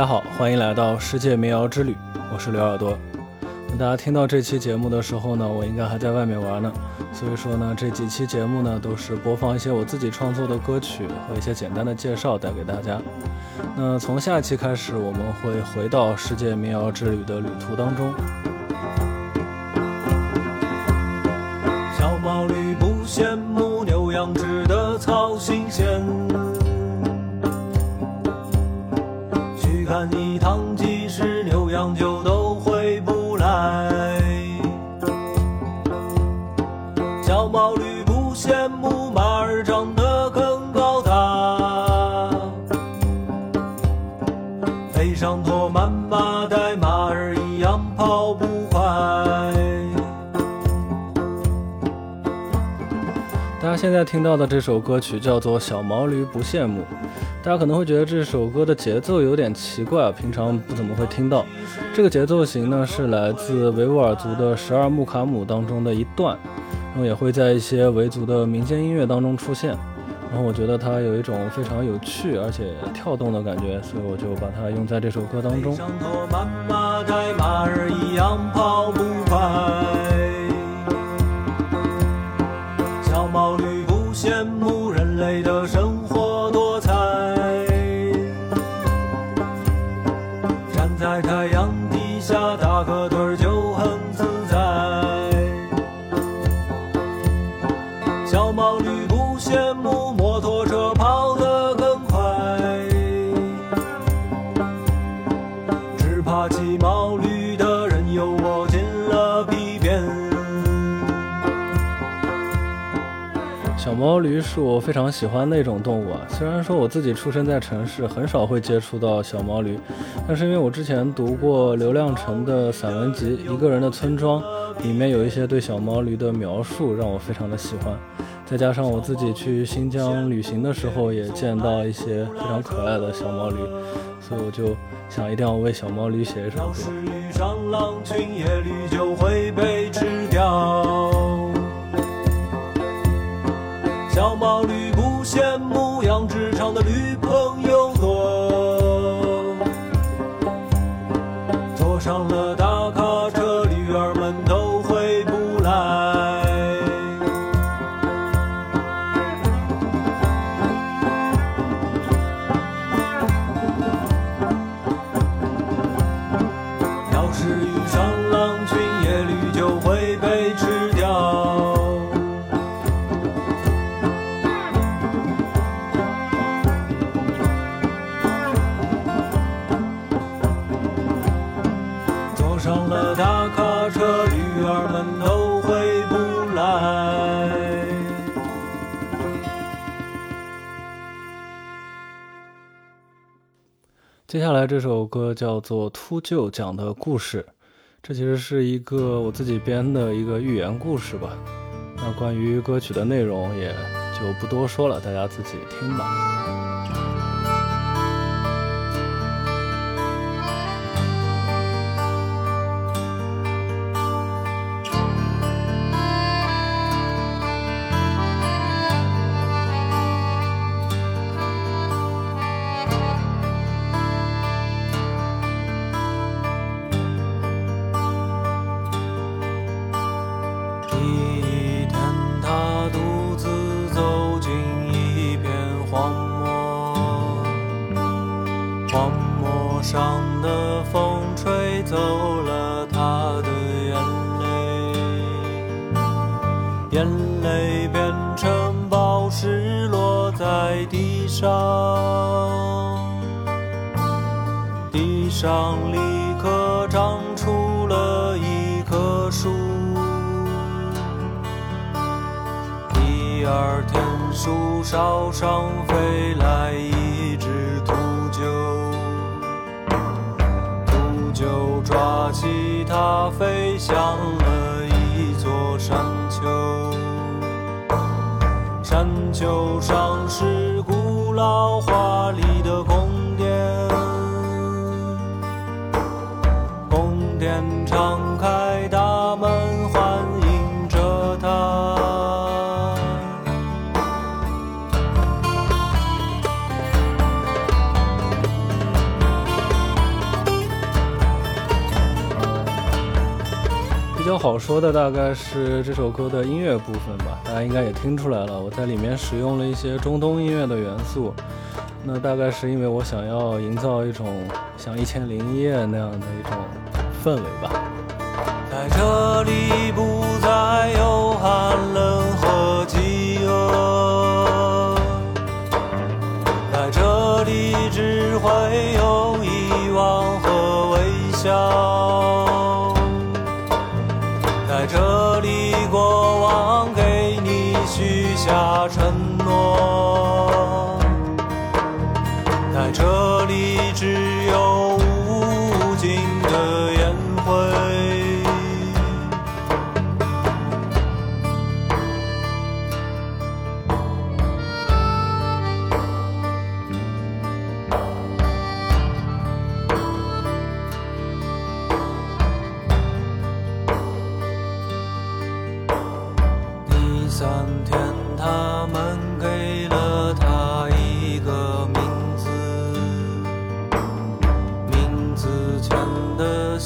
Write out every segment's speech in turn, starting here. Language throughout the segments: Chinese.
大家好，欢迎来到世界民谣之旅，我是刘耳朵。大家听到这期节目的时候呢，我应该还在外面玩呢，所以说呢，这几期节目呢都是播放一些我自己创作的歌曲和一些简单的介绍带给大家。那从下期开始，我们会回到世界民谣之旅的旅途当中。小毛驴不羡慕牛羊吃的草新鲜。看一趟，即使牛羊就都回不来。小毛驴不羡慕马儿长得更高大，背上驮满麻袋，现在听到的这首歌曲叫做《小毛驴不羡慕》。大家可能会觉得这首歌的节奏有点奇怪，平常不怎么会听到。这个节奏型呢是来自维吾尔族的十二木卡姆当中的一段，然后也会在一些维族的民间音乐当中出现。然后我觉得它有一种非常有趣而且跳动的感觉，所以我就把它用在这首歌当中。像头斑马带马儿一样跑不快在太阳底下打个盹就很自在。小毛驴不羡慕摩托车跑得更快，只怕骑毛驴的人有我小毛驴是我非常喜欢的一种动物啊，虽然说我自己出生在城市，很少会接触到小毛驴。但是因为我之前读过刘亮程的散文集《一个人的村庄》，里面有一些对小毛驴的描述，让我非常的喜欢。再加上我自己去新疆旅行的时候，也见到一些非常可爱的小毛驴，所以我就想一定要为小毛驴写一首歌。小毛驴不羡慕养殖场的驴朋友多。坐上了大卡车，驴儿们都回不来。要是遇上狼群，野驴就会被吃上了大卡车，女儿们都回不来。接下来这首歌叫做《秃鹫讲的故事》，这其实是一个我自己编的一个寓言故事吧。那关于歌曲的内容也就不多说了，大家自己听吧。在地上，地上立刻长出了一棵树。第二天，树梢上飞来一只秃鹫，秃鹫抓起它，飞向山丘上是古。老华丽的宫殿，宫殿敞开比较好说的大概是这首歌的音乐部分吧，大家应该也听出来了，我在里面使用了一些中东音乐的元素。那大概是因为我想要营造一种像《一千零一夜》那样的一种氛围吧。在这里不许下承诺，带着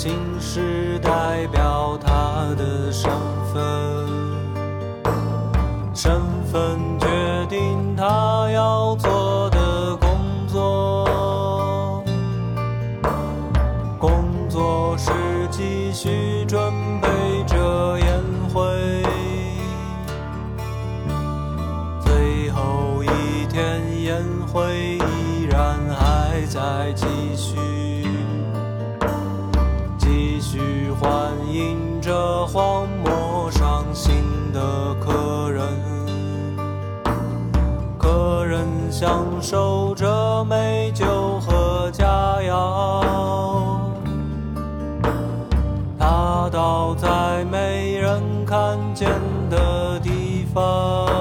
姓氏代表他的身份，身份决定他要做的工作，工作是继续准备荒漠伤心的客人，客人享受着美酒和佳肴。他倒在没人看见的地方。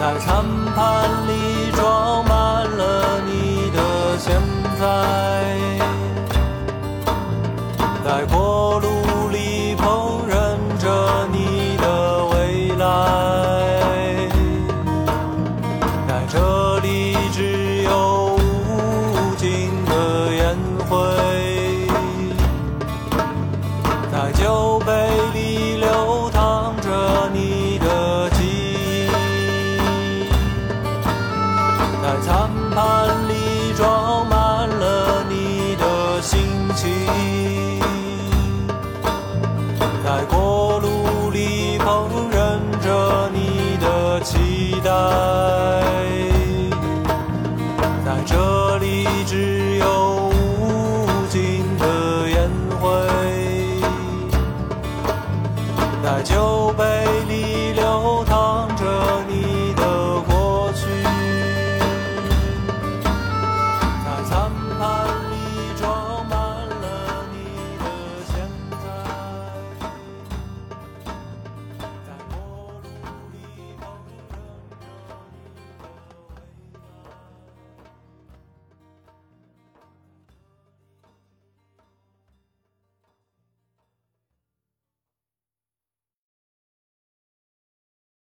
在餐盘里就